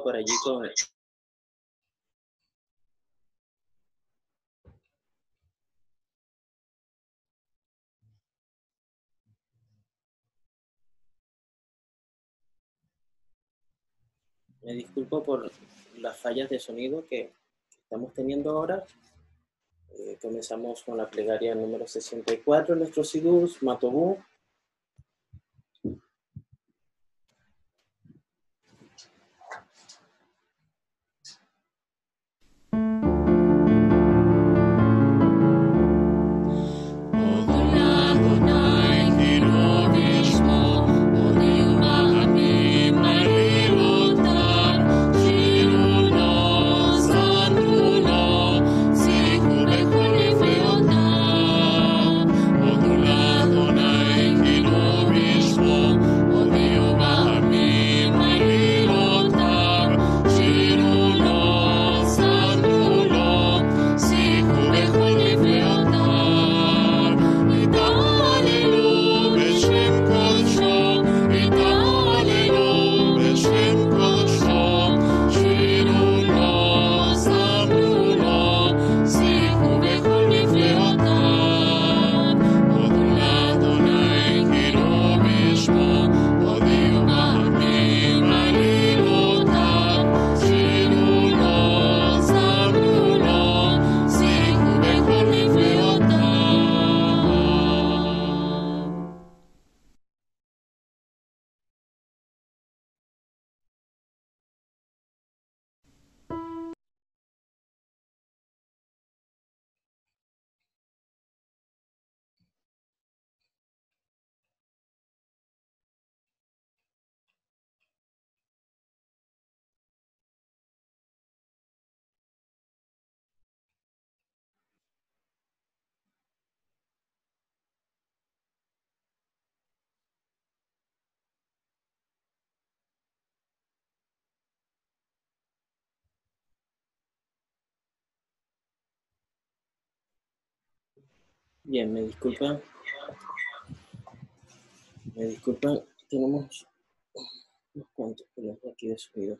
por allí con... Me disculpo por las fallas de sonido que estamos teniendo ahora. Eh, comenzamos con la plegaria número 64, nuestro Sidus, Matobú. Bien, me disculpan. Me disculpan, tenemos unos cuantos problemas aquí de sonido.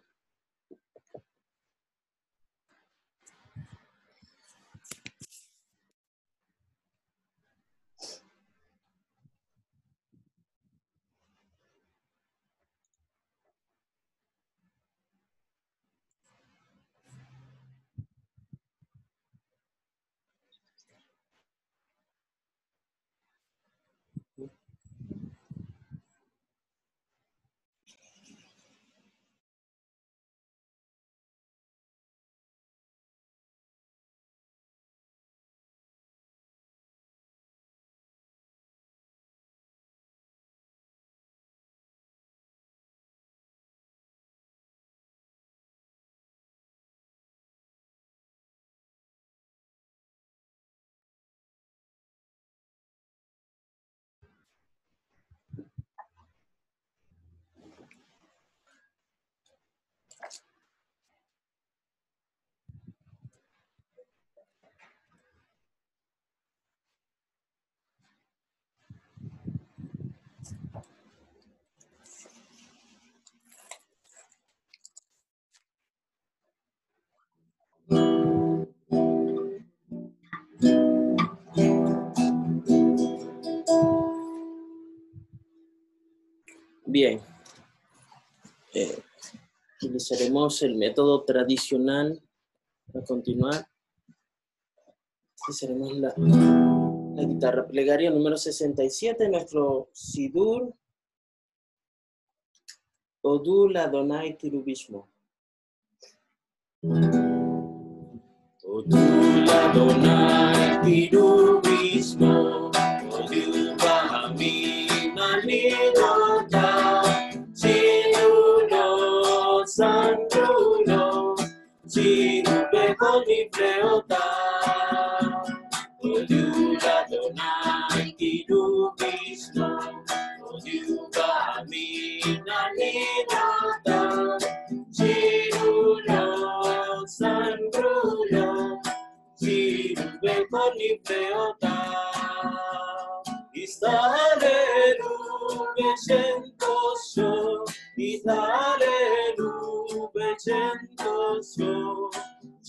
Bien. Eh, utilizaremos el método tradicional para continuar. Utilizaremos la, la guitarra plegaria número 67, nuestro Sidur Odul Adonai Tirubismo. Odul Adonai Tirubismo, Ceuta. Would you rather night do visto? Would you camina nidata? Cirulo, sangrulo, cirube con ifeota. Istare nube centosio, istare nube centosio.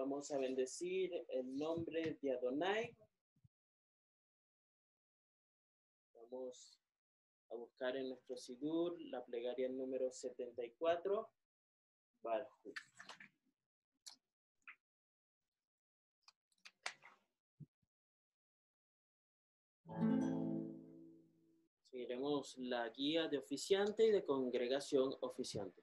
vamos a bendecir el nombre de Adonai. Vamos a buscar en nuestro Sidur la plegaria número 74, Barhu. Seguiremos la guía de oficiante y de congregación oficiante.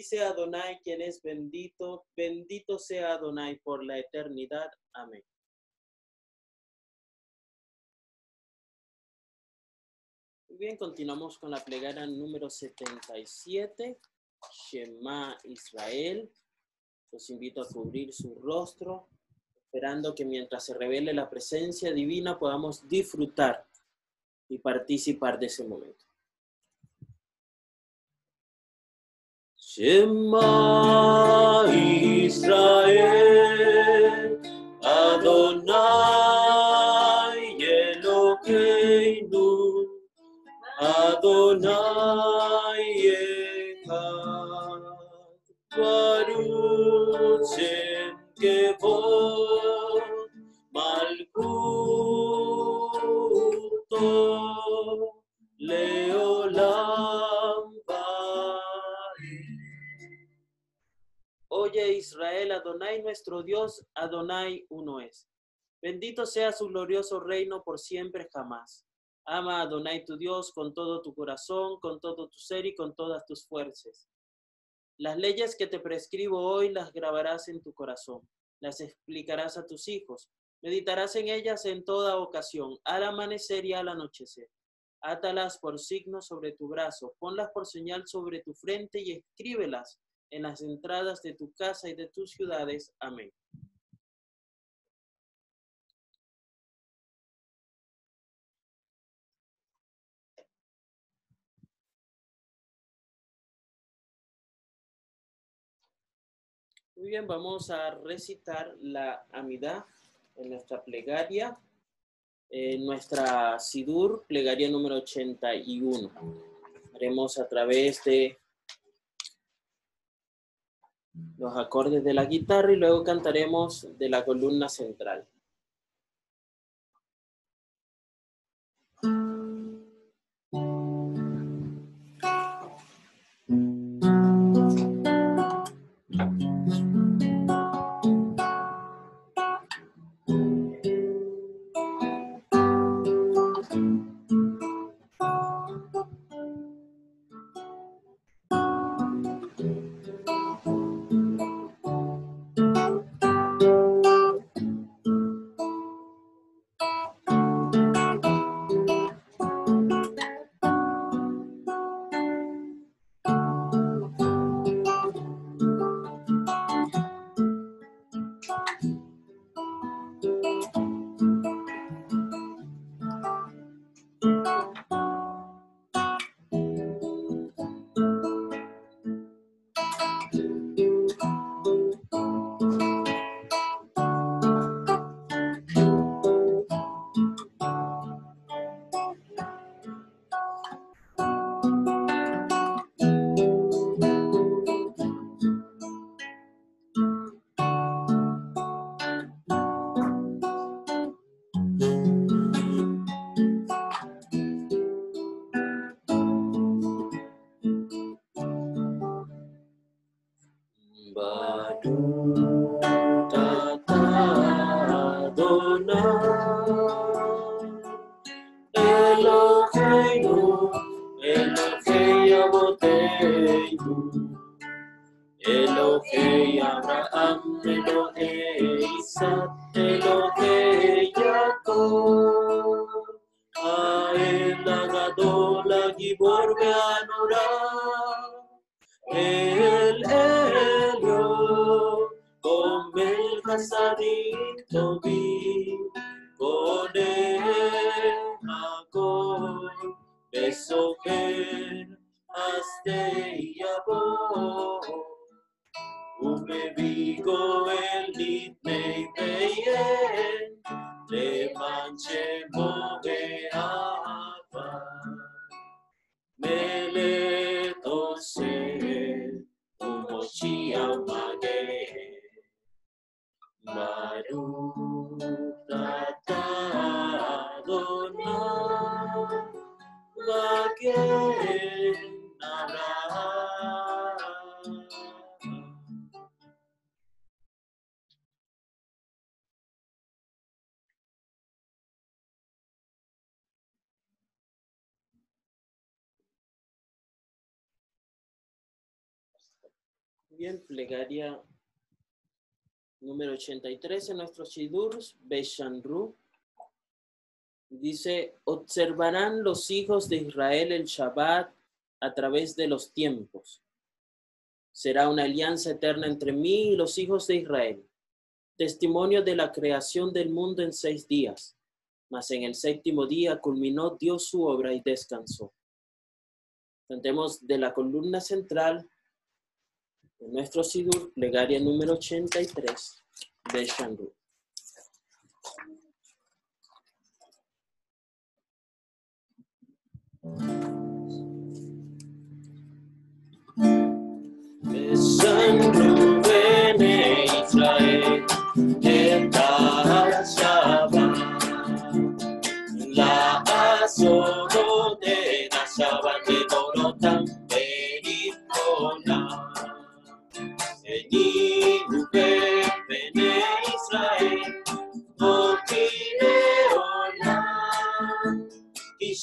Bendice Adonai quien es bendito, bendito sea Adonai por la eternidad. Amén. Muy bien, continuamos con la plegaria número 77, Shema Israel. Los invito a cubrir su rostro, esperando que mientras se revele la presencia divina podamos disfrutar y participar de ese momento. Shema Israel, Adonai Elokeinu, Adonai Dios, Adonai uno es. Bendito sea su glorioso reino por siempre jamás. Ama a Adonai tu Dios con todo tu corazón, con todo tu ser y con todas tus fuerzas. Las leyes que te prescribo hoy las grabarás en tu corazón, las explicarás a tus hijos, meditarás en ellas en toda ocasión, al amanecer y al anochecer. Átalas por signo sobre tu brazo, ponlas por señal sobre tu frente y escríbelas en las entradas de tu casa y de tus ciudades. Amén. Muy bien, vamos a recitar la amidad en nuestra plegaria, en nuestra Sidur, plegaria número 81. Haremos a través de los acordes de la guitarra y luego cantaremos de la columna central. Bien, plegaria número 83 en nuestro Shidur, Beshanru. Dice, observarán los hijos de Israel el Shabbat a través de los tiempos. Será una alianza eterna entre mí y los hijos de Israel. Testimonio de la creación del mundo en seis días. Mas en el séptimo día culminó Dios su obra y descansó. Cantemos de la columna central en nuestro Sidur, plegaria número 83 de Shandu. Shandu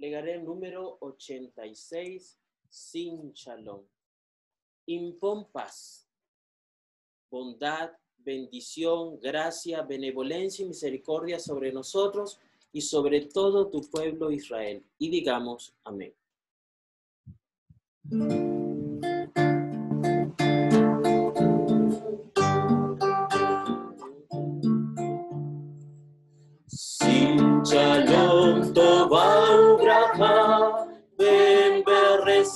Plegaré el número 86, sin shalom. Impon paz, bondad, bendición, gracia, benevolencia y misericordia sobre nosotros y sobre todo tu pueblo Israel. Y digamos, amén. Sin shalom ben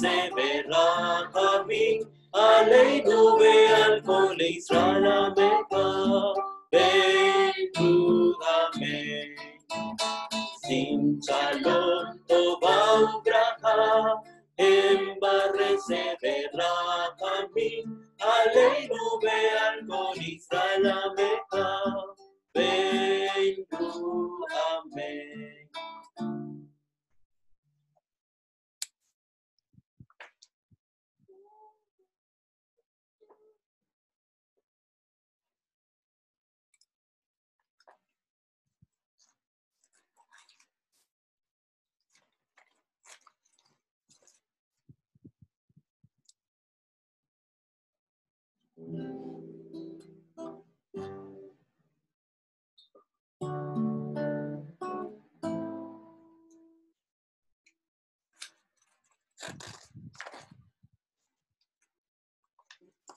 beresevera kami, aleinu ve'al kol Israel ameka, ben amen. Sin shalom tova ubracha, en beresevera kami, aleinu ve'al kol Israel ameka, ben amen.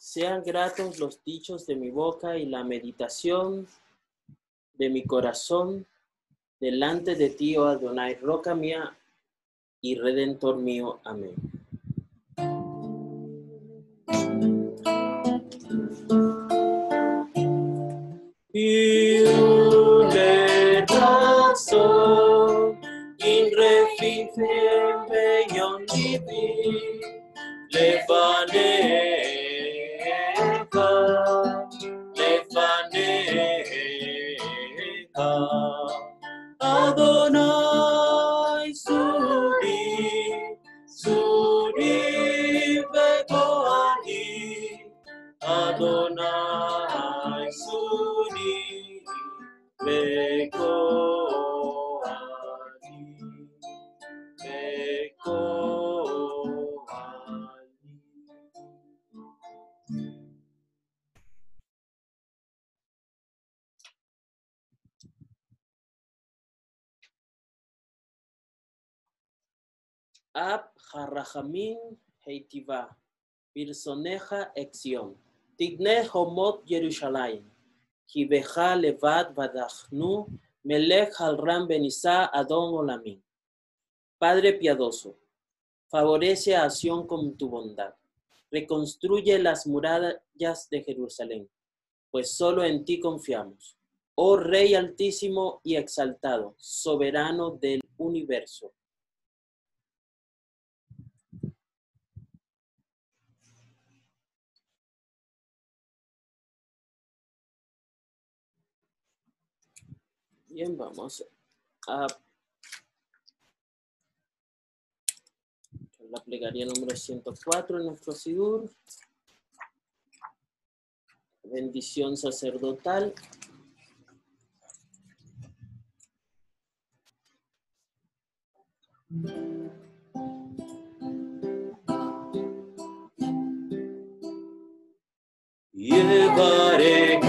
Sean gratos los dichos de mi boca y la meditación de mi corazón delante de ti, oh Adonai, roca mía y redentor mío. Amén. Harrahamin heitiva, birsoneja exion, tigne homot Yerushalayim, kibeja levad vadachnu, melech halram benisa adon olamin. Padre piadoso, favorece a Sion con tu bondad, reconstruye las murallas de Jerusalén, pues solo en ti confiamos. Oh Rey altísimo y exaltado, soberano del universo. Bien, vamos a la plegaria número 104 en nuestro Sidur. Bendición sacerdotal. Llevaré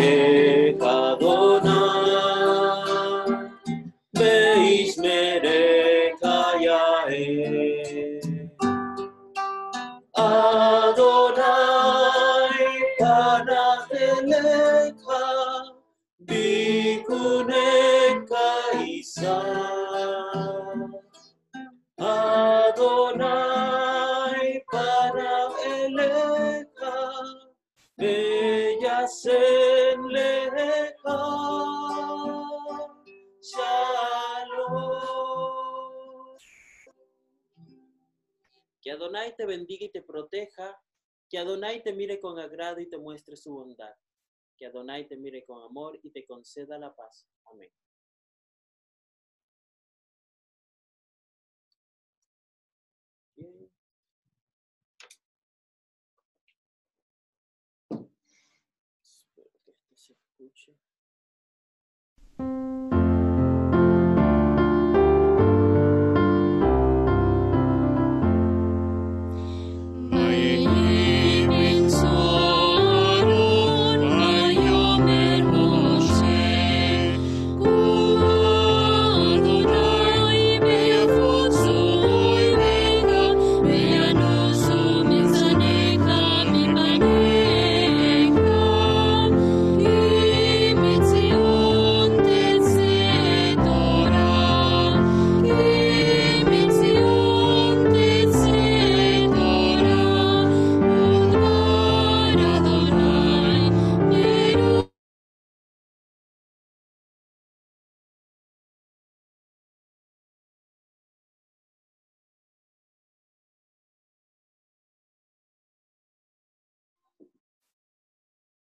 Adonai te mire con agrado y te muestre su bondad, que Adonai te mire con amor y te conceda la paz. Amén.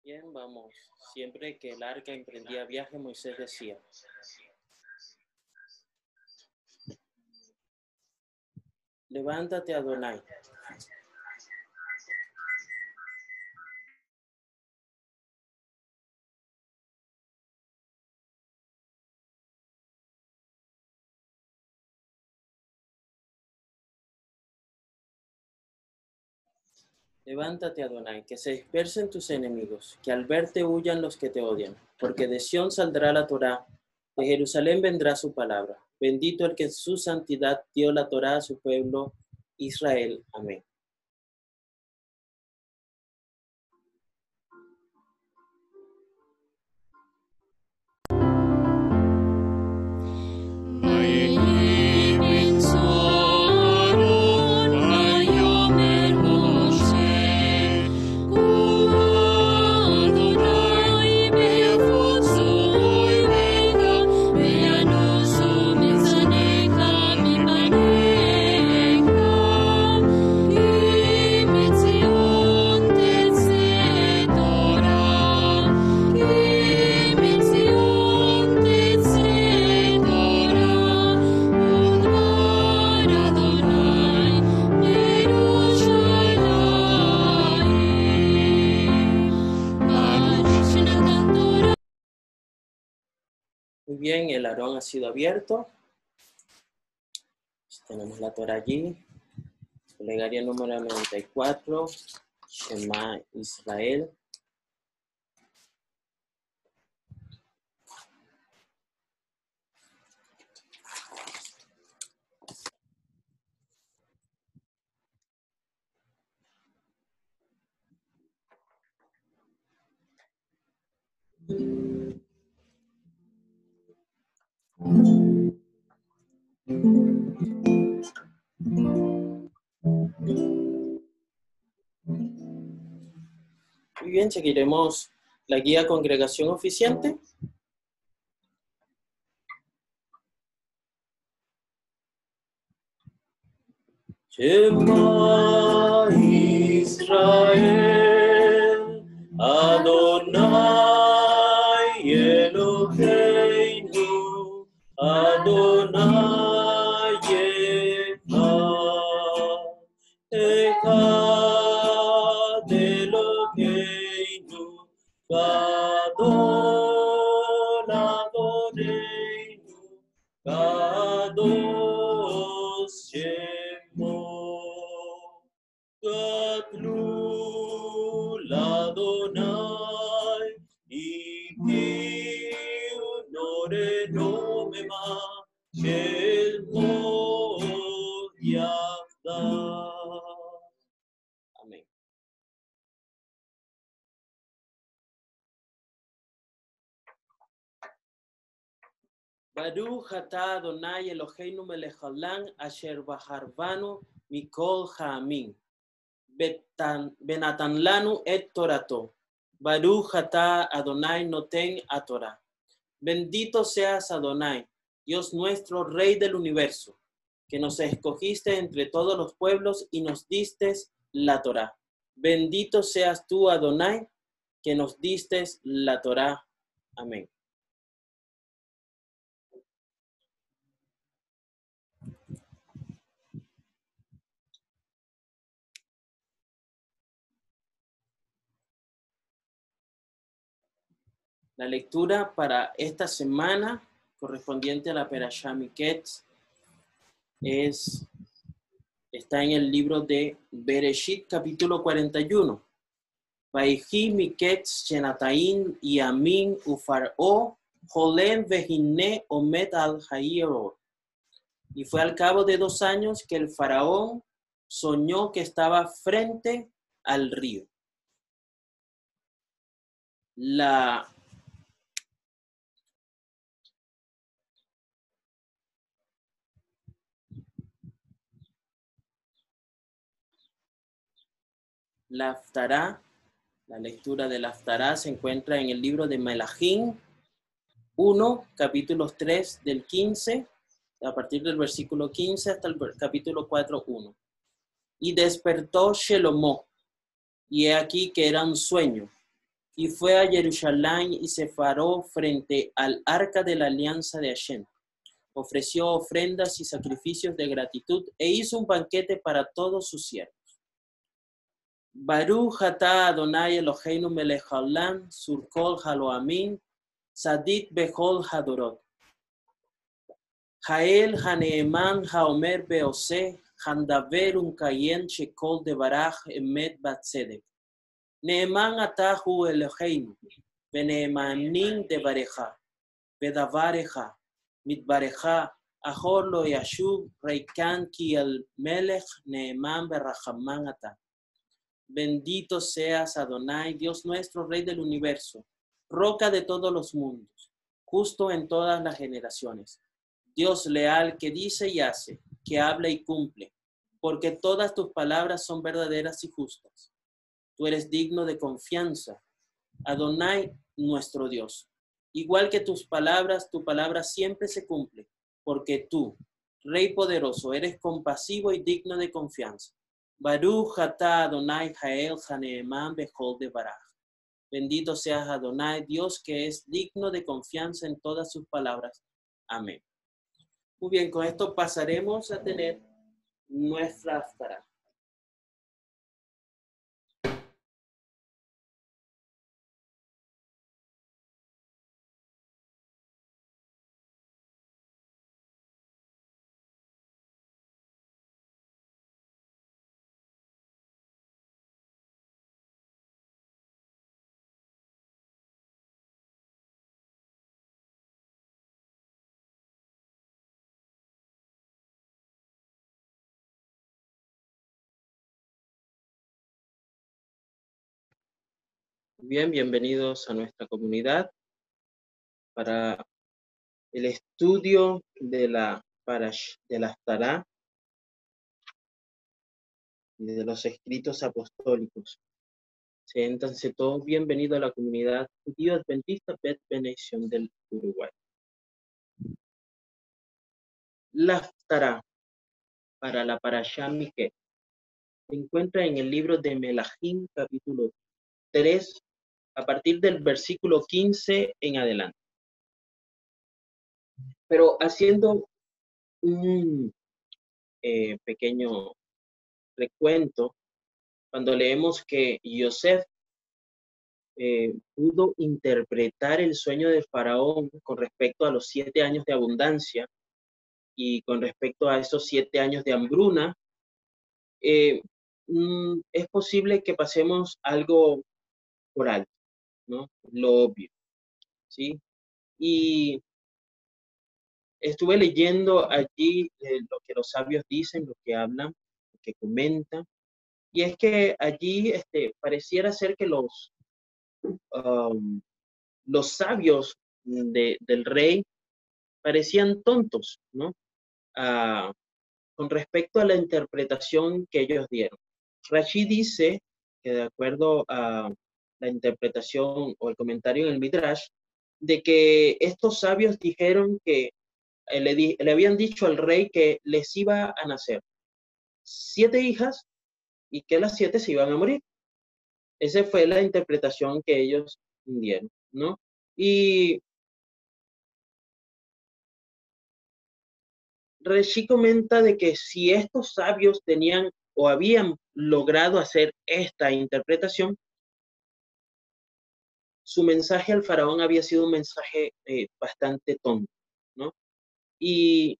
Bien, vamos. Siempre que el arca emprendía viaje, Moisés decía, levántate Adonai. Levántate, Adonai, que se dispersen tus enemigos, que al verte huyan los que te odian, porque de Sión saldrá la Torá, de Jerusalén vendrá su palabra. Bendito el que en su santidad dio la Torá a su pueblo Israel. Amén. Bien, el Aarón ha sido abierto. Tenemos la Torah allí. Plegaria número 94. Shema Israel. Muy bien, seguiremos la guía congregación oficiante. Baruch atah Adonai Eloheinu melech haolam asher baharvanu mikol ha'amin. Betan- Benatan lanu et torato. Baruch atah Adonai noten a Torah. Bendito seas Adonai, Dios nuestro, Rey del universo, que nos escogiste entre todos los pueblos y nos diste la Torah. Bendito seas tú, Adonai, que nos diste la Torah. Amén. La lectura para esta semana correspondiente a la Perashá Miketz es está en el libro de Bereshit capítulo 41. Vaihi Miketz Shenatain y Amin Ufar'o Jolem Vehine Omet al. Y fue al cabo de dos años que el faraón soñó que estaba frente al río. La La Haftará, la lectura de la Haftará se encuentra en el libro de Melahim 1, capítulos 3 del 15, a partir del versículo 15 hasta el capítulo 4, 1. Y despertó Shelomó, y he aquí que era un sueño, y fue a Jerusalén y se paró frente al arca de la alianza de Hashem. Ofreció ofrendas y sacrificios de gratitud e hizo un banquete para todos sus siervos. Baruch ata Adonai Eloheinu melech haolam, sur kol haloamin, tzadik bechol hadorot. Jael haneeman haomer beose, handavер ומקיים שכל דברך אמת בצדק. נאמן אתה הוא אלוהינו, ונאמנים דבריך, ודבריך, מדבריך, אחור לא ישוב, ריקן כי אל מלך נאמן ורחמן אתה. Bendito seas Adonai, Dios nuestro, Rey del universo, roca de todos los mundos, justo en todas las generaciones. Dios leal que dice y hace, que habla y cumple, porque todas tus palabras son verdaderas y justas. Tú eres digno de confianza, Adonai, nuestro Dios. Igual que tus palabras, tu palabra siempre se cumple, porque tú, Rey poderoso, eres compasivo y digno de confianza. Baruch atah Adonai Jael Haneeman Bechol de Baraj. Bendito seas Adonai, Dios que es digno de confianza en todas sus palabras. Amén. Muy bien, con esto pasaremos a tener nuestra Haftarah. Bien, bienvenidos a nuestra comunidad para el estudio de la Parash, de la Tará y de los escritos apostólicos. Siéntanse todos bienvenidos a la comunidad judío adventista Bet Benediction del Uruguay. La Tará para la Parashá Miquel se encuentra en el libro de Melahim, capítulo 3, a partir del versículo 15 en adelante. Pero haciendo un eh, pequeño recuento, cuando leemos que Yosef eh, pudo interpretar el sueño de Faraón con respecto a los siete años de abundancia y con respecto a esos siete años de hambruna, eh, mm, es posible que pasemos algo por alto, ¿no? Lo obvio, ¿sí? Y estuve leyendo allí eh, lo que los sabios dicen, lo que hablan, lo que comentan, y es que allí este, pareciera ser que los, um, los sabios de, del rey parecían tontos, ¿no? Ah, con respecto a la interpretación que ellos dieron. Rashid dice que de acuerdo a la interpretación o el comentario en el Midrash, de que estos sabios dijeron que eh, le, habían dicho al rey que les iba a nacer siete hijas y que las siete se iban a morir. Esa fue la interpretación que ellos dieron, ¿no? Y Reshi comenta de que si estos sabios tenían o habían logrado hacer esta interpretación, su mensaje al faraón había sido un mensaje eh, bastante tonto, ¿no? Y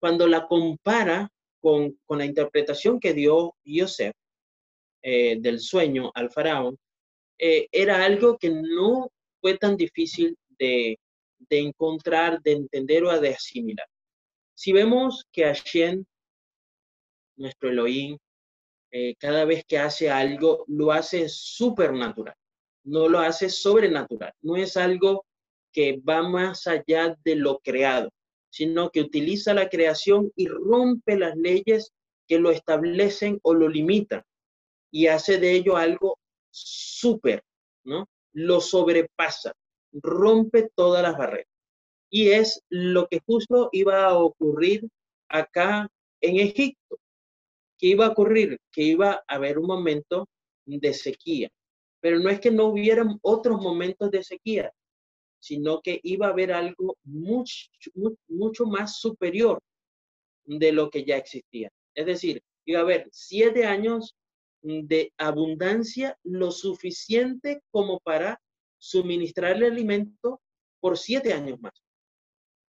cuando la compara con, con la interpretación que dio Yosef eh, del sueño al faraón, eh, era algo que no fue tan difícil de, de encontrar, de entender o de asimilar. Si vemos que Hashem, nuestro Elohim, cada vez que hace algo, lo hace supernatural, no lo hace sobrenatural, no es algo que va más allá de lo creado, sino que utiliza la creación y rompe las leyes que lo establecen o lo limitan y hace de ello algo súper, ¿no? Lo sobrepasa, rompe todas las barreras. Y es lo que justo iba a ocurrir acá en Egipto. ¿Qué iba a ocurrir? Que iba a haber un momento de sequía. Pero no es que no hubieran otros momentos de sequía, sino que iba a haber algo mucho, mu- mucho más superior de lo que ya existía. Es decir, iba a haber siete años de abundancia lo suficiente como para suministrarle alimento por siete años más.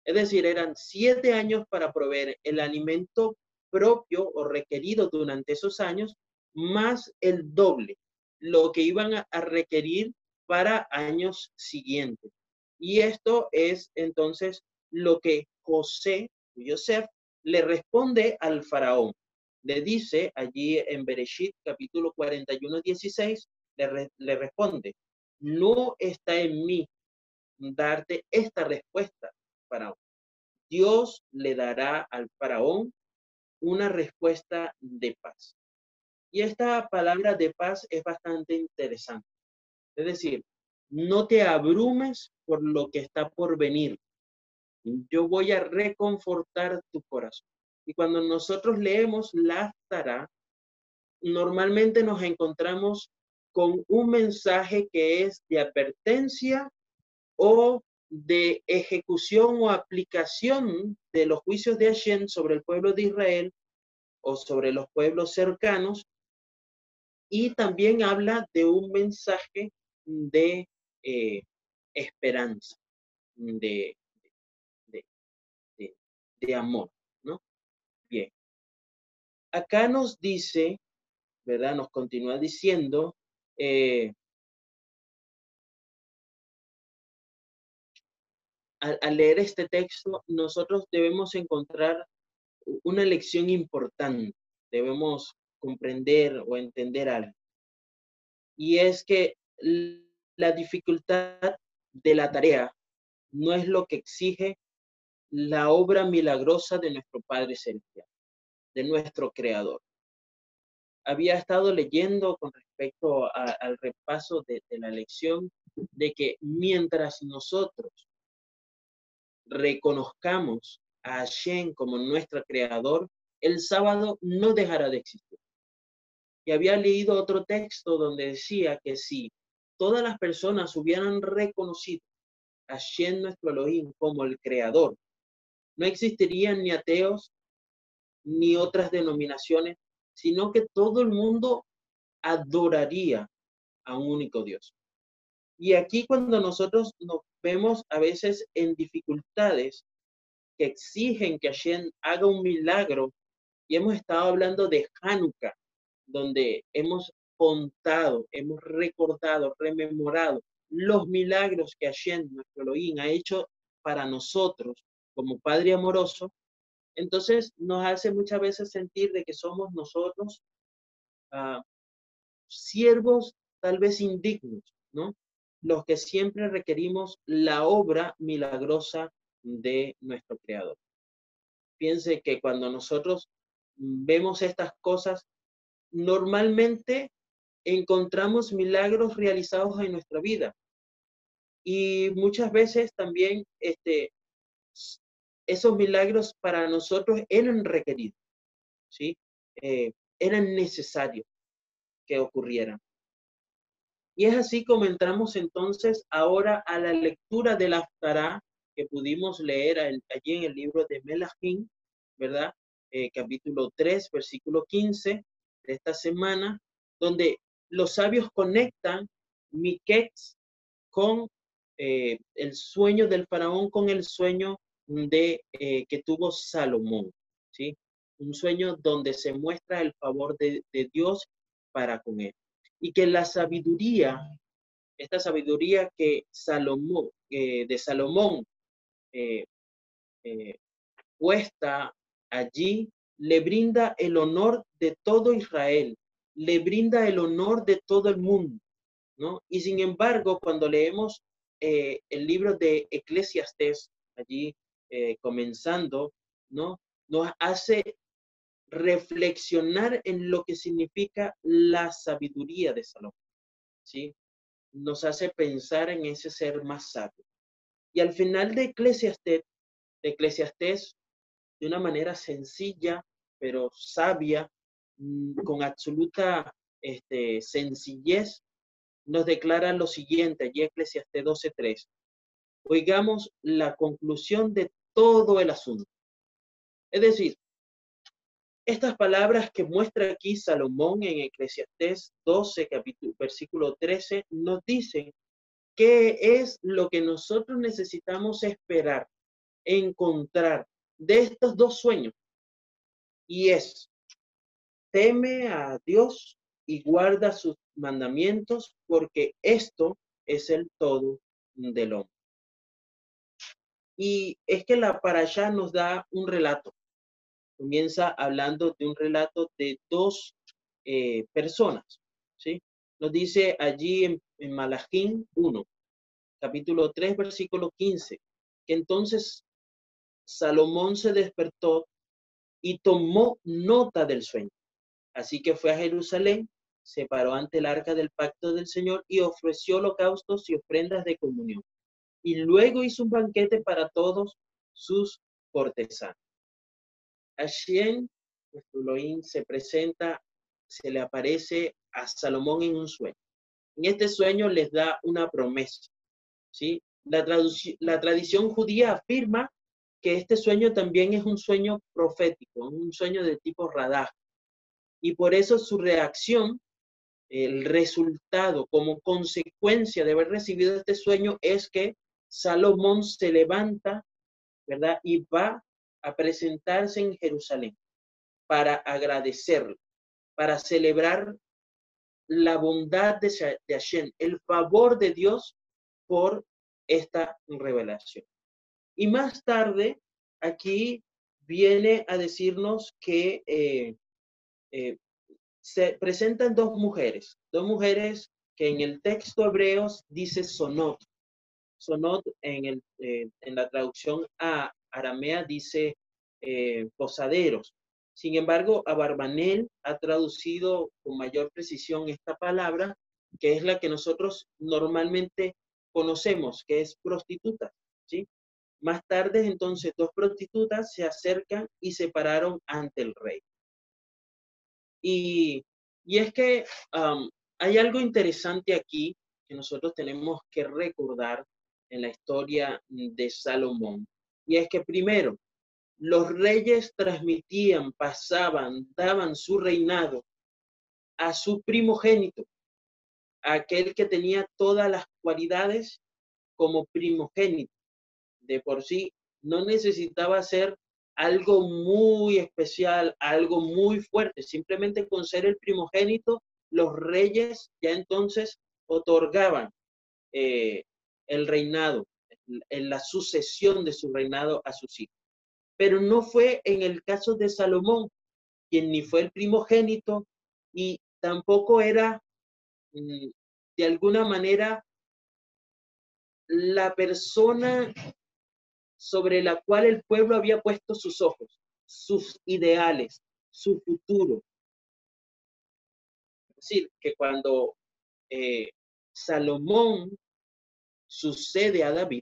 Es decir, eran siete años para proveer el alimento propio o requerido durante esos años, más el doble, lo que iban a, requerir para años siguientes. Y esto es entonces lo que José, Yosef, le responde al faraón. Le dice allí en Bereshit capítulo 41, 16, le, re- le responde, no está en mí darte esta respuesta, faraón. Dios le dará al faraón una respuesta de paz. Y esta palabra de paz es bastante interesante. Es decir, no te abrumes por lo que está por venir. Yo voy a reconfortar tu corazón. Y cuando nosotros leemos la normalmente nos encontramos con un mensaje que es de advertencia o de ejecución o aplicación de los juicios de Hashem sobre el pueblo de Israel o sobre los pueblos cercanos. Y también habla de un mensaje de eh, esperanza, de, de, amor, ¿no? Bien. Acá nos dice, ¿verdad? Nos continúa diciendo, eh, al, al leer este texto, nosotros debemos encontrar una lección importante, debemos comprender o entender algo. Y es que la dificultad de la tarea no es lo que exige la obra milagrosa de nuestro Padre Celestial, de nuestro Creador. Había estado leyendo con respecto al repaso de, de la lección de que mientras nosotros reconozcamos a Hashem como nuestro Creador, el sábado no dejará de existir. Y había leído otro texto donde decía que si todas las personas hubieran reconocido a Hashem nuestro Elohim como el creador, no existirían ni ateos ni otras denominaciones, sino que todo el mundo adoraría a un único Dios. Y aquí cuando nosotros nos vemos a veces en dificultades que exigen que Hashem haga un milagro, y hemos estado hablando de Hanukkah, donde hemos contado, hemos recordado, rememorado los milagros que Hashem, nuestro Elohim, ha hecho para nosotros como Padre amoroso, entonces nos hace muchas veces sentir de que somos nosotros ah, siervos tal vez indignos, ¿no? Los que siempre requerimos la obra milagrosa de nuestro Creador. Piense que cuando nosotros vemos estas cosas, normalmente encontramos milagros realizados en nuestra vida. Y muchas veces también este, esos milagros para nosotros eran requeridos, ¿sí? Eh, eran necesarios que ocurrieran. Y es así como entramos entonces ahora a la lectura del Aftará que pudimos leer al- allí en el libro de Melahim, ¿verdad? Eh, capítulo 3, versículo 15 de esta semana, donde los sabios conectan Miquex con eh, el sueño del faraón, con el sueño de, eh, que tuvo Salomón, ¿sí? Un sueño donde se muestra el favor de, de Dios para con él. Y que la sabiduría, esta sabiduría que Salomón, eh, de Salomón, puesta allí, le brinda el honor de todo Israel, le brinda el honor de todo el mundo, ¿no? Y sin embargo, cuando leemos eh, el libro de Eclesiastes, allí eh, comenzando, ¿no? Nos hace reflexionar en lo que significa la sabiduría de Salomón, ¿sí? Nos hace pensar en ese ser más sabio. Y al final de Eclesiastes, de Eclesiastés, de una manera sencilla, pero sabia, mm, con absoluta este, sencillez, nos declara lo siguiente, allí Eclesiastés 12.3. Oigamos la conclusión de todo el asunto. Es decir, estas palabras que muestra aquí Salomón en Eclesiastés 12, capítulo, versículo 13, nos dicen qué es lo que nosotros necesitamos esperar, encontrar de estos dos sueños. Y es, teme a Dios y guarda sus mandamientos, porque esto es el todo del hombre. Y es que la para allá nos da un relato. Comienza hablando de un relato de dos eh, personas, ¿sí? Nos dice allí en, en Malajín 1, capítulo 3, versículo 15, que entonces Salomón se despertó y tomó nota del sueño. Así que fue a Jerusalén, se paró ante el arca del pacto del Señor y ofreció holocaustos y ofrendas de comunión. Y luego hizo un banquete para todos sus cortesanos. Hashem, nuestro Elohim, se presenta, se le aparece a Salomón en un sueño. En este sueño les da una promesa, ¿sí? La, la tradición judía afirma que este sueño también es un sueño profético, un sueño de tipo radar. Y por eso su reacción, el resultado como consecuencia de haber recibido este sueño es que Salomón se levanta, ¿verdad? Y va a presentarse en Jerusalén para agradecerlo, para celebrar la bondad de Hashem, el favor de Dios por esta revelación. Y más tarde, aquí viene a decirnos que eh, eh, se presentan dos mujeres, dos mujeres que en el texto hebreos dice sonot. Sonot en, el, eh, en la traducción a aramea dice eh, posaderos. Sin embargo, Abarbanel ha traducido con mayor precisión esta palabra, que es la que nosotros normalmente conocemos, que es prostituta. Más tarde, entonces, dos prostitutas se acercan y se pararon ante el rey. Y, y es que hay algo interesante aquí que nosotros tenemos que recordar en la historia de Salomón. Y es que primero, los reyes transmitían, pasaban, daban su reinado a su primogénito, aquel que tenía todas las cualidades como primogénito. De por sí, no necesitaba ser algo muy especial, algo muy fuerte. Simplemente con ser el primogénito, los reyes ya entonces otorgaban eh, el reinado, en la sucesión de su reinado a sus hijos pero no fue en el caso de Salomón, quien ni fue el primogénito y tampoco era mm, de alguna manera la persona sobre la cual el pueblo había puesto sus ojos, sus ideales, su futuro. Es decir, que cuando eh, Salomón sucede a David,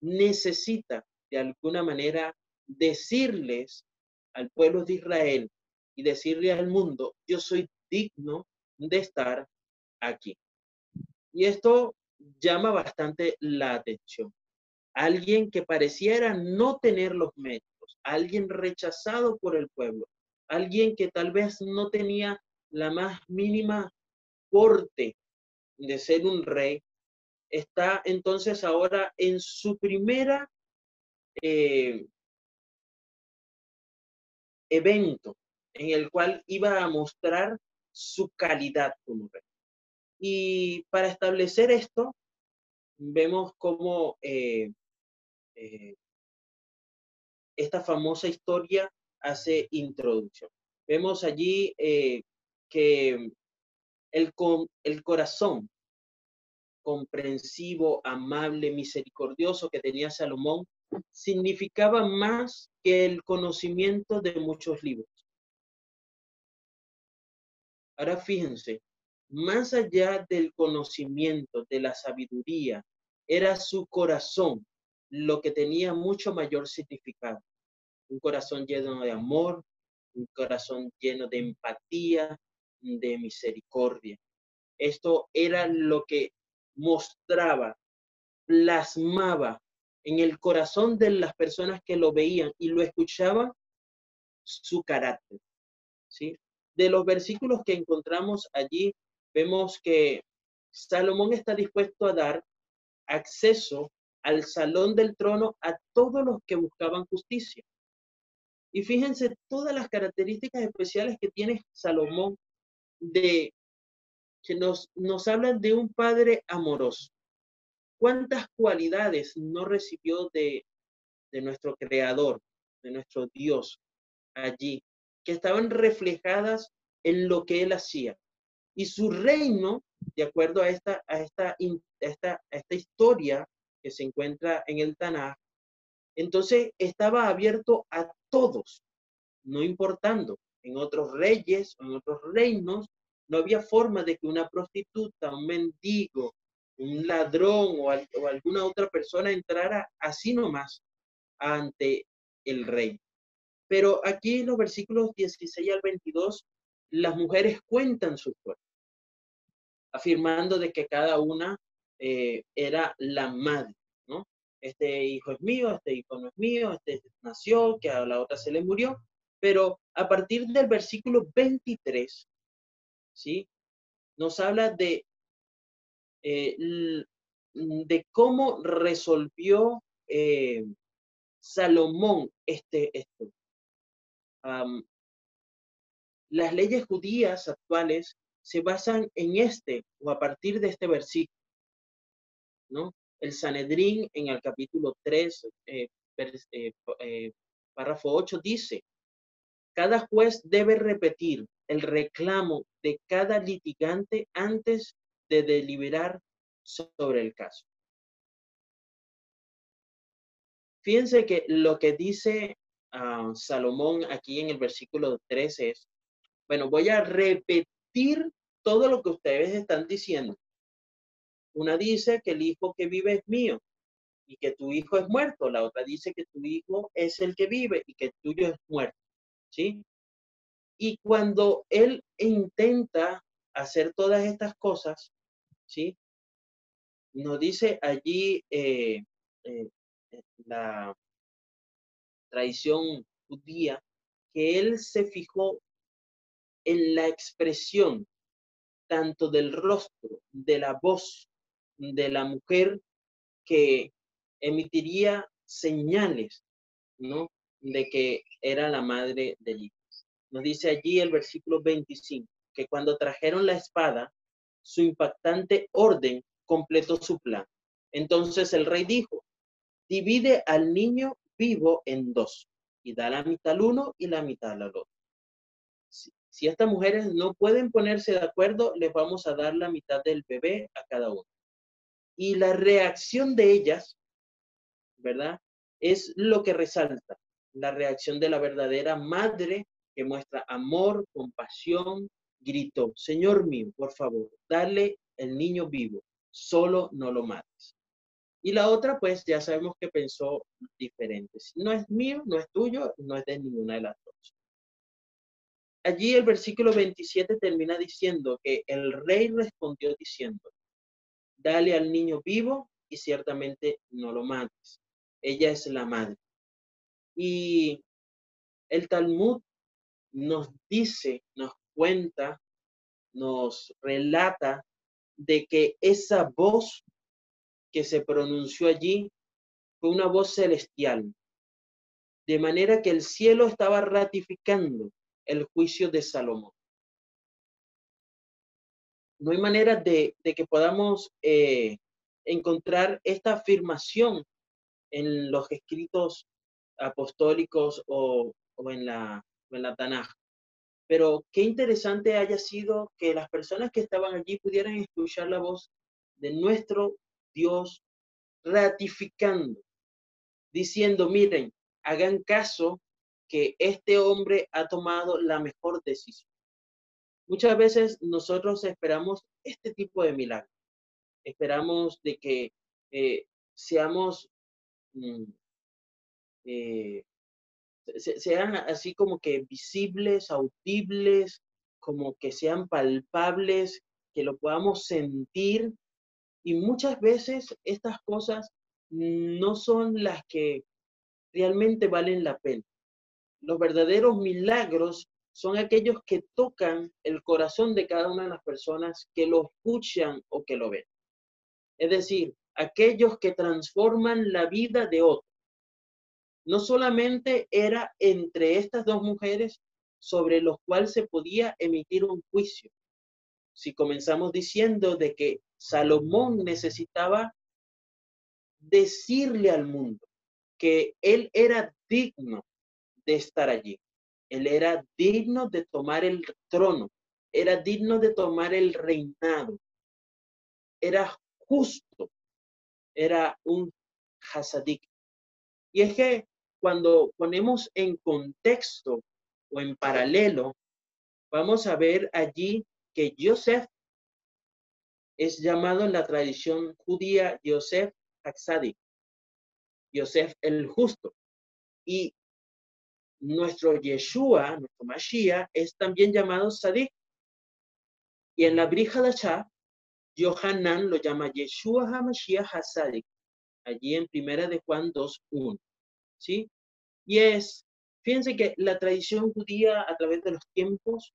necesita de alguna manera decirles al pueblo de Israel y decirle al mundo, yo soy digno de estar aquí. Y esto llama bastante la atención. Alguien que pareciera no tener los méritos, alguien rechazado por el pueblo, alguien que tal vez no tenía la más mínima porte de ser un rey, está entonces ahora en su primera eh, evento en el cual iba a mostrar su calidad como rey. Y para establecer esto, vemos cómo eh, eh, esta famosa historia hace introducción. Vemos allí eh, que el, el corazón comprensivo, amable, misericordioso que tenía Salomón significaba más que el conocimiento de muchos libros. Ahora fíjense, más allá del conocimiento, de la sabiduría, era su corazón lo que tenía mucho mayor significado. Un corazón lleno de amor, un corazón lleno de empatía, de misericordia. Esto era lo que mostraba, plasmaba en el corazón de las personas que lo veían y lo escuchaban su carácter. ¿sí? De los versículos que encontramos allí, vemos que Salomón está dispuesto a dar acceso al salón del trono a todos los que buscaban justicia. Y fíjense todas las características especiales que tiene Salomón de que nos, nos hablan de un padre amoroso. ¿Cuántas cualidades no recibió de, de nuestro Creador, de nuestro Dios allí, que estaban reflejadas en lo que él hacía? Y su reino, de acuerdo a esta, a esta, esta, esta historia que se encuentra en el Tanaj, entonces estaba abierto a todos, no importando en otros reyes o en otros reinos, no había forma de que una prostituta, un mendigo, un ladrón o, alguna otra persona entrara así nomás ante el rey. Pero aquí en los versículos 16 al 22, las mujeres cuentan su fuerza, afirmando de que cada una eh, era la madre, ¿no? Este hijo es mío, este hijo no es mío, este nació, que a la otra se le murió. Pero a partir del versículo 23, ¿sí? Nos habla de eh, de cómo resolvió eh, Salomón este, esto. las leyes judías actuales se basan en este o a partir de este versículo. ¿No? El Sanedrín en el capítulo 3, eh, párrafo 8 dice, cada juez debe repetir el reclamo de cada litigante antes de deliberar sobre el caso. Fíjense que lo que dice ah, Salomón aquí en el versículo 13 es, bueno, voy a repetir todo lo que ustedes están diciendo. Una dice que el hijo que vive es mío y que tu hijo es muerto. La otra dice que tu hijo es el que vive y que el tuyo es muerto. ¿Sí? Y cuando él intenta hacer todas estas cosas, ¿sí? Nos dice allí eh, eh, la tradición judía que él se fijó en la expresión tanto del rostro, de la voz de la mujer que emitiría señales, ¿no? De que era la madre del hijo. Nos dice allí el versículo 25, que cuando trajeron la espada, su impactante orden completó su plan. Entonces el rey dijo, divide al niño vivo en dos y da la mitad al uno y la mitad al otro. Si, si estas mujeres no pueden ponerse de acuerdo, les vamos a dar la mitad del bebé a cada uno. Y la reacción de ellas, ¿verdad? Es lo que resalta, la reacción de la verdadera madre que muestra amor, compasión, gritó, Señor mío, por favor, dale el niño vivo, solo no lo mates. Y la otra, pues ya sabemos que pensó diferente. No es mío, no es tuyo, no es de ninguna de las dos. Allí el versículo 27 termina diciendo que el rey respondió diciendo, dale al niño vivo y ciertamente no lo mates. Ella es la madre. Y el Talmud nos dice, nos cuenta, nos relata de que esa voz que se pronunció allí fue una voz celestial, de manera que el cielo estaba ratificando el juicio de Salomón. No hay manera de, que podamos eh, encontrar esta afirmación en los escritos apostólicos o, o en la, en la Tanaj. Pero qué interesante haya sido que las personas que estaban allí pudieran escuchar la voz de nuestro Dios ratificando, diciendo, miren, hagan caso que este hombre ha tomado la mejor decisión. Muchas veces nosotros esperamos este tipo de milagro. Esperamos de que eh, seamos mm, eh, sean así como que visibles, audibles, como que sean palpables, que lo podamos sentir. Y muchas veces estas cosas no son las que realmente valen la pena. Los verdaderos milagros son aquellos que tocan el corazón de cada una de las personas que lo escuchan o que lo ven. Es decir, aquellos que transforman la vida de otros no solamente era entre estas dos mujeres sobre los cuales se podía emitir un juicio. Si comenzamos diciendo de que Salomón necesitaba decirle al mundo que él era digno de estar allí. Él era digno de tomar el trono, era digno de tomar el reinado, era justo, era un hasadik. Y es que cuando ponemos en contexto o en paralelo, vamos a ver allí que Joseph es llamado en la tradición judía Joseph Haxadi, Joseph el justo. Y nuestro Yeshua, nuestro Mashiach, es también llamado Sadik. Y en la Brihadashah, Yohanan lo llama Yeshua HaMashiach HaSadik, allí en primera de Juan 2.1. ¿Sí? Y es, fíjense que la tradición judía a través de los tiempos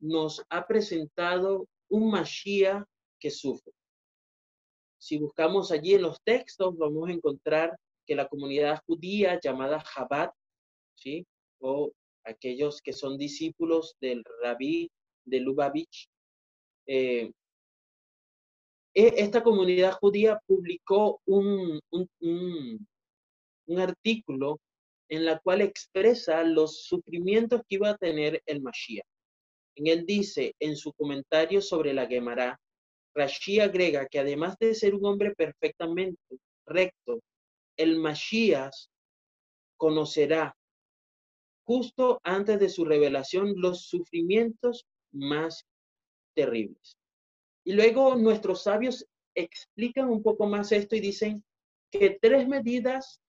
nos ha presentado un Mashiach que sufre. Si buscamos allí en los textos, vamos a encontrar que la comunidad judía llamada Chabad, ¿sí? Aquellos que son discípulos del rabí de Lubavitch, eh, e, esta comunidad judía publicó un, un artículo en la cual expresa los sufrimientos que iba a tener el Mashiach. En él dice, en su comentario sobre la Gemara, Rashi agrega que además de ser un hombre perfectamente recto, el Mashiach conocerá justo antes de su revelación los sufrimientos más terribles. Y luego nuestros sabios explican un poco más esto y dicen que tres medidas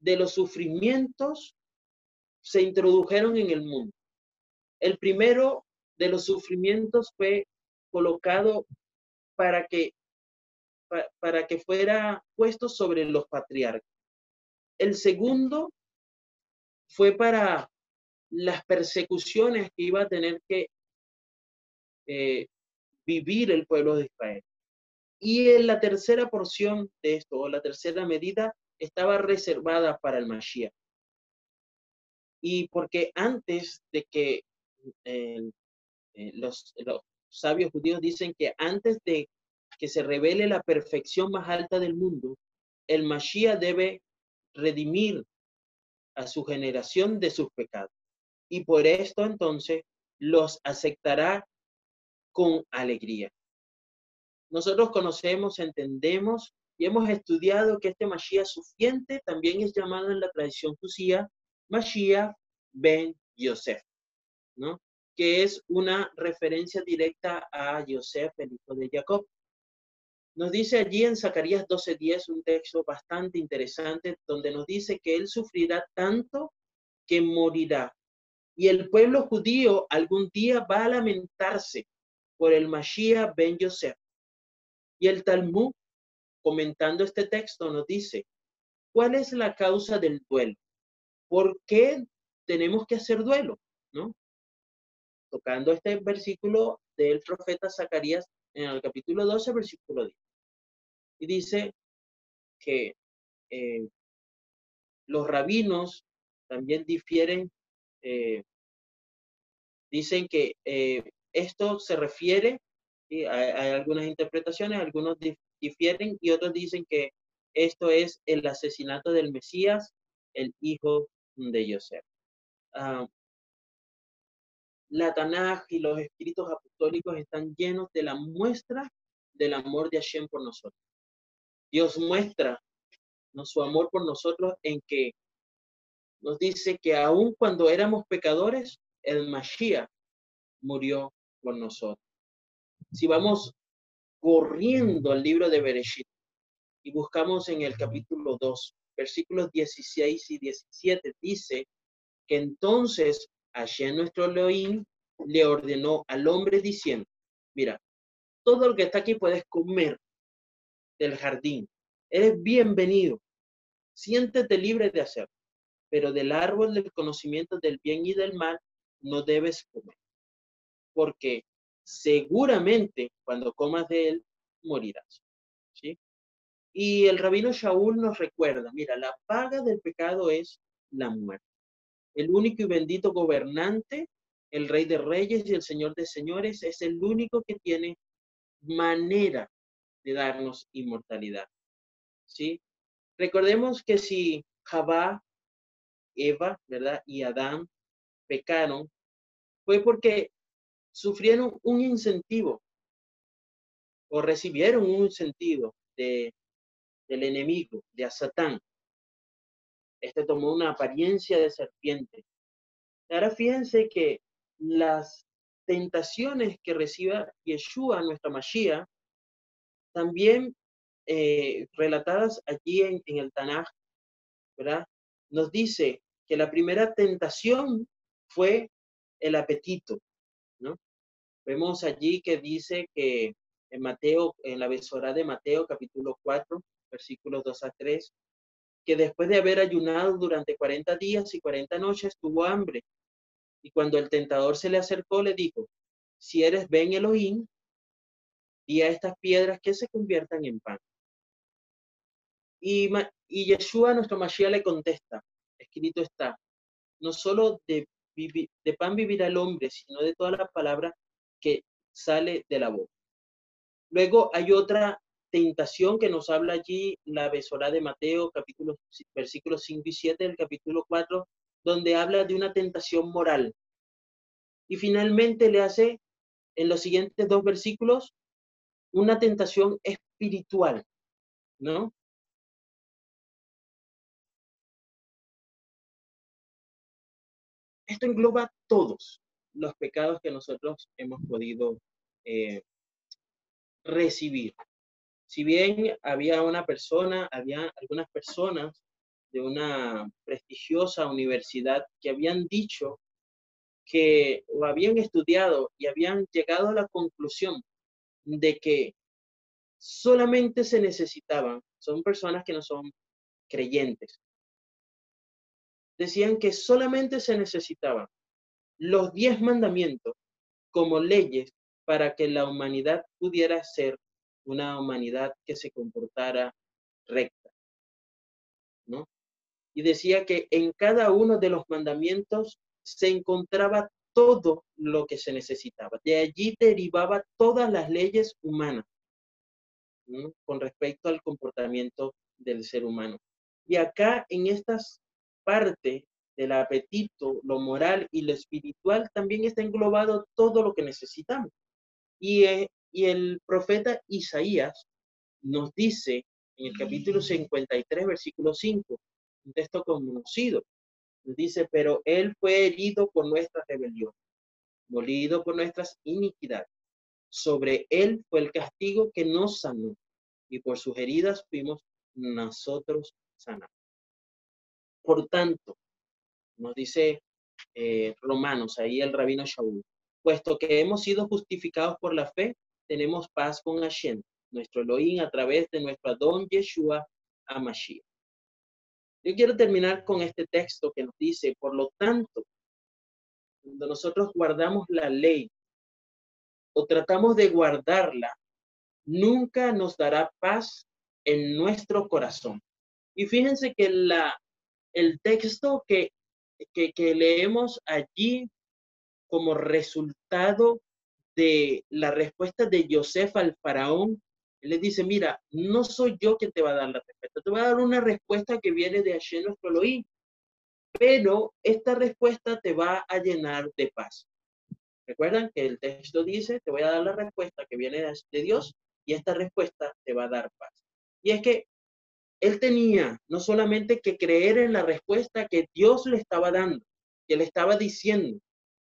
de los sufrimientos se introdujeron en el mundo. El primero de los sufrimientos fue colocado para que, pa- para que fuera puesto sobre los patriarcas. El segundo fue para las persecuciones que iba a tener que eh, vivir el pueblo de Israel. Y en la tercera porción de esto, o la tercera medida, estaba reservada para el Mashiach. Y porque antes de que eh, eh, los, los sabios judíos dicen que antes de que se revele la perfección más alta del mundo, el Mashiach debe redimir a su generación de sus pecados. Y por esto entonces los aceptará con alegría. Nosotros conocemos, entendemos y hemos estudiado que este Mashiach sufriente también es llamado en la tradición judía Mashiach ben Yosef, ¿no? Que es una referencia directa a Yosef, el hijo de Jacob. Nos dice allí en Zacarías 12:10 un texto bastante interesante donde nos dice que él sufrirá tanto que morirá. Y el pueblo judío algún día va a lamentarse por el Mashiach ben Yosef. Y el Talmud, comentando este texto, nos dice, ¿cuál es la causa del duelo? ¿Por qué tenemos que hacer duelo? ¿No? Tocando este versículo del profeta Zacarías en el capítulo 12, versículo 10. Y dice que eh, los rabinos también difieren, eh, dicen que eh, esto se refiere, ¿sí? hay, algunas interpretaciones, algunos dif difieren y otros dicen que esto es el asesinato del Mesías, el hijo de Yosef. Uh, la Tanaj y los escritos apostólicos están llenos de la muestra del amor de Hashem por nosotros. Dios muestra su amor por nosotros en que nos dice que aun cuando éramos pecadores, el Mashiach murió por nosotros. Si vamos corriendo al libro de Bereshit y buscamos en el capítulo 2, versículos 16 y 17, dice que entonces Hashem nuestro Elohim le ordenó al hombre diciendo, mira, todo lo que está aquí puedes comer del jardín, eres bienvenido, siéntete libre de hacerlo, pero del árbol del conocimiento del bien y del mal no debes comer, porque seguramente cuando comas de él morirás. ¿sí? Y el rabino Shaul nos recuerda, mira, la paga del pecado es la muerte. El único y bendito gobernante, el rey de reyes y el señor de señores, es el único que tiene manera de darnos inmortalidad. ¿Sí? Recordemos que si Jabá, Eva, ¿verdad? Y Adán pecaron, fue porque sufrieron un incentivo o recibieron un incentivo de, del enemigo, de Satán. Este tomó una apariencia de serpiente. Ahora fíjense que las tentaciones que reciba Yeshua, nuestra Mashiach, también eh, relatadas allí en, en el Tanaj, ¿verdad? Nos dice que la primera tentación fue el apetito, ¿no? Vemos allí que dice que en Mateo, en la besora de Mateo, capítulo 4, versículos 2 a 3, que después de haber ayunado durante 40 días y 40 noches tuvo hambre. Y cuando el tentador se le acercó, le dijo, si eres Ben Elohim, y a estas piedras que se conviertan en pan. Y, y Yeshua, nuestro Mashiach, le contesta, escrito está, no solo de, pan vivirá el hombre, sino de toda la palabra que sale de la boca. Luego hay otra tentación que nos habla allí la besora de Mateo, capítulo, versículos 5 y 7 del capítulo 4, donde habla de una tentación moral. Y finalmente le hace, en los siguientes dos versículos, una tentación espiritual, ¿no? Esto engloba todos los pecados que nosotros hemos podido eh, recibir. Si bien había una persona, había algunas personas de una prestigiosa universidad que habían dicho que o habían estudiado y habían llegado a la conclusión de que solamente se necesitaban, son personas que no son creyentes, decían que solamente se necesitaban los diez mandamientos como leyes para que la humanidad pudiera ser una humanidad que se comportara recta, ¿no? Y decía que en cada uno de los mandamientos se encontraba todo lo que se necesitaba. De allí derivaba todas las leyes humanas con respecto al comportamiento del ser humano. Y acá en estas partes del apetito, lo moral y lo espiritual, también está englobado todo lo que necesitamos. Y, eh, y el profeta Isaías nos dice en el capítulo 53, versículo 5, un texto conocido, nos dice, pero él fue herido por nuestra rebelión, molido por nuestras iniquidades. Sobre él fue el castigo que nos sanó, y por sus heridas fuimos nosotros sanados. Por tanto, nos dice eh, Romanos, ahí el rabino Shaul, puesto que hemos sido justificados por la fe, tenemos paz con Hashem, nuestro Elohim, a través de nuestro Don Yeshua Amashiach. Yo quiero terminar con este texto que nos dice, por lo tanto, cuando nosotros guardamos la ley o tratamos de guardarla, nunca nos dará paz en nuestro corazón. Y fíjense que la, el texto que, que, leemos allí como resultado de la respuesta de Joseph al faraón, él le dice, mira, no soy yo quien te va a dar la respuesta, te voy a dar una respuesta que viene de Hashem nuestro pero esta respuesta te va a llenar de paz. Recuerdan que el texto dice, te voy a dar la respuesta que viene de Dios y esta respuesta te va a dar paz. Y es que él tenía no solamente que creer en la respuesta que Dios le estaba dando, que le estaba diciendo,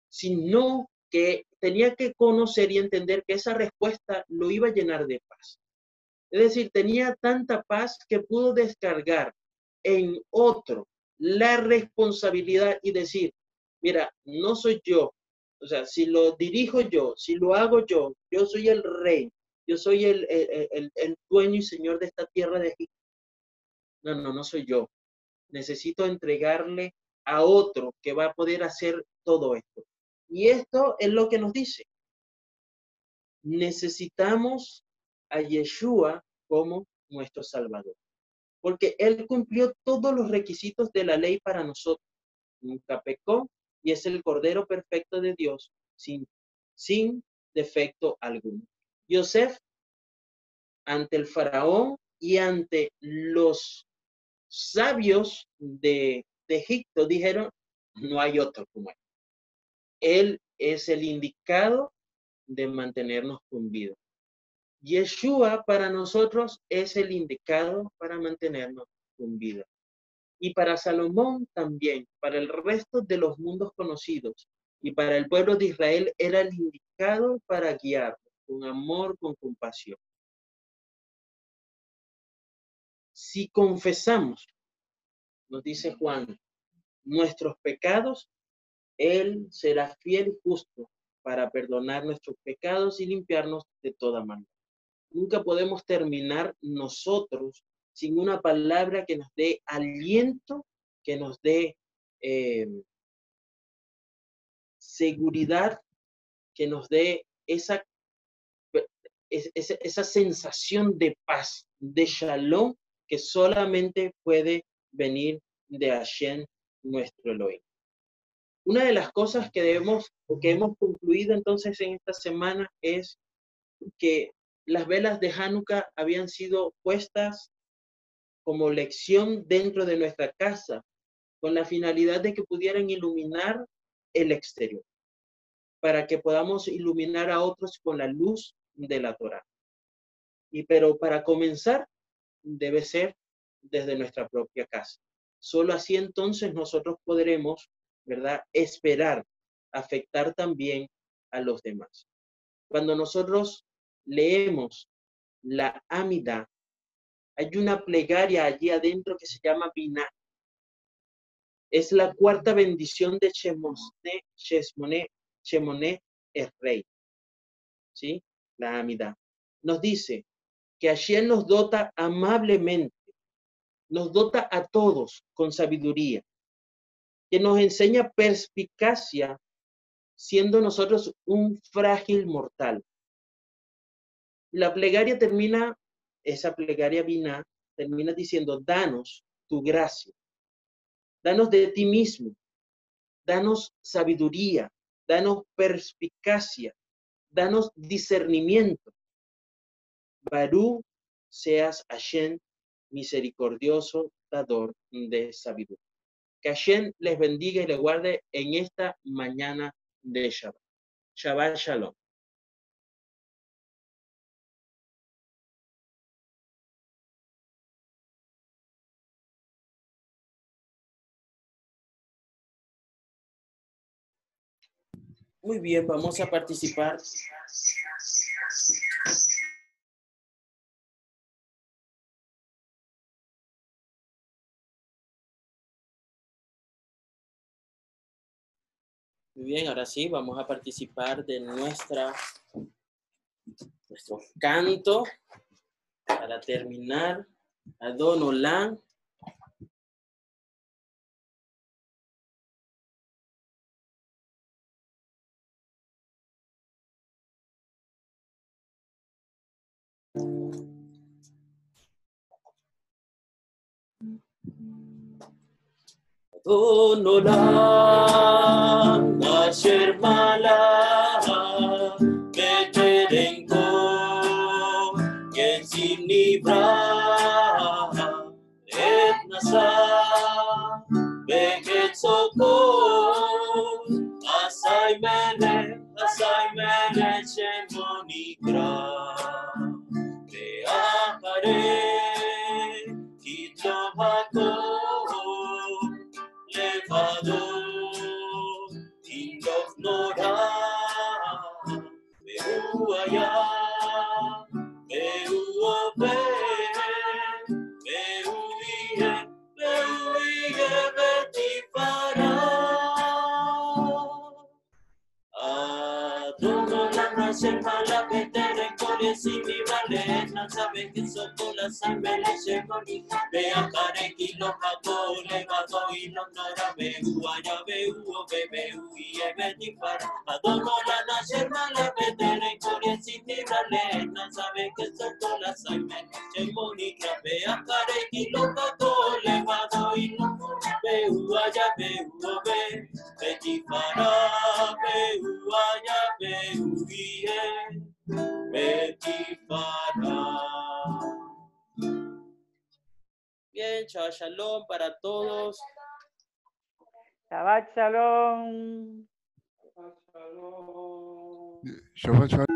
sino que tenía que conocer y entender que esa respuesta lo iba a llenar de paz. Es decir, tenía tanta paz que pudo descargar en otro la responsabilidad y decir, mira, no soy yo. O sea, si lo dirijo yo, si lo hago yo, yo soy el rey, yo soy el, el, dueño y señor de esta tierra de Egipto. No, no, no soy yo. Necesito entregarle a otro que va a poder hacer todo esto. Y esto es lo que nos dice. Necesitamos a Yeshua como nuestro Salvador, porque Él cumplió todos los requisitos de la ley para nosotros. Nunca pecó y es el Cordero perfecto de Dios sin, sin defecto alguno. Yosef, ante el faraón y ante los sabios de, Egipto, dijeron, no hay otro como él. Él es el indicado de mantenernos con vida. Yeshua para nosotros es el indicado para mantenernos con vida. Y para Salomón también, para el resto de los mundos conocidos y para el pueblo de Israel era el indicado para guiarnos con amor, con compasión. Si confesamos, nos dice Juan, nuestros pecados, él será fiel y justo para perdonar nuestros pecados y limpiarnos de toda maldad. Nunca podemos terminar nosotros sin una palabra que nos dé aliento, que nos dé eh, seguridad, que nos dé esa, esa, esa sensación de paz, de shalom, que solamente puede venir de Hashem, nuestro Elohim. Una de las cosas que debemos o que hemos concluido entonces en esta semana es que las velas de Hanukkah habían sido puestas como lección dentro de nuestra casa con la finalidad de que pudieran iluminar el exterior, para que podamos iluminar a otros con la luz de la Torah. Y pero para comenzar debe ser desde nuestra propia casa. Solo así entonces nosotros podremos, ¿verdad? Esperar, afectar también a los demás. Cuando nosotros leemos la Amida, hay una plegaria allí adentro que se llama Binah. Es la cuarta bendición de Shemone, Shesmone, Shemone el rey. ¿Sí? La Amida. Nos dice que Hashem nos dota amablemente, nos dota a todos con sabiduría, que nos enseña perspicacia, siendo nosotros un frágil mortal. La plegaria termina, esa plegaria vina, termina diciendo, danos tu gracia, danos de ti mismo, danos sabiduría, danos perspicacia, danos discernimiento. Barú seas Hashem misericordioso, dador de sabiduría. Que Hashem les bendiga y les guarde en esta mañana de Shabbat. Shabbat Shalom. Muy bien, vamos a participar. Muy bien, ahora sí, vamos a participar de nuestra, nuestro canto para terminar. Adon. הוא נולד אשר מלך בטרם כה יצים נברא את נשא בקצותו עשי מלך עשי מלך שמו נקרא ואחרי Be'u B'terem Kol Yesim Vale Nazabe Kesoko Lasame Leshemoni Be'achare Kilo Hako Levado Ilom Nora Be'u Aya Be'u Obe Be'u Yeh Betifara Adon Olam Hashem Malach B'terem Kol Yesim Vale Nazabe Kesoko Lasame Leshemoni Be'achare Kilo Hako Levado Ilom Nora Be'u Aya Be'u Obe Betifara Be'u Aya Be'u Yeh Betifara. Bien, chao, shalom para todos. Shabbat Shalom. Shabbat Shalom.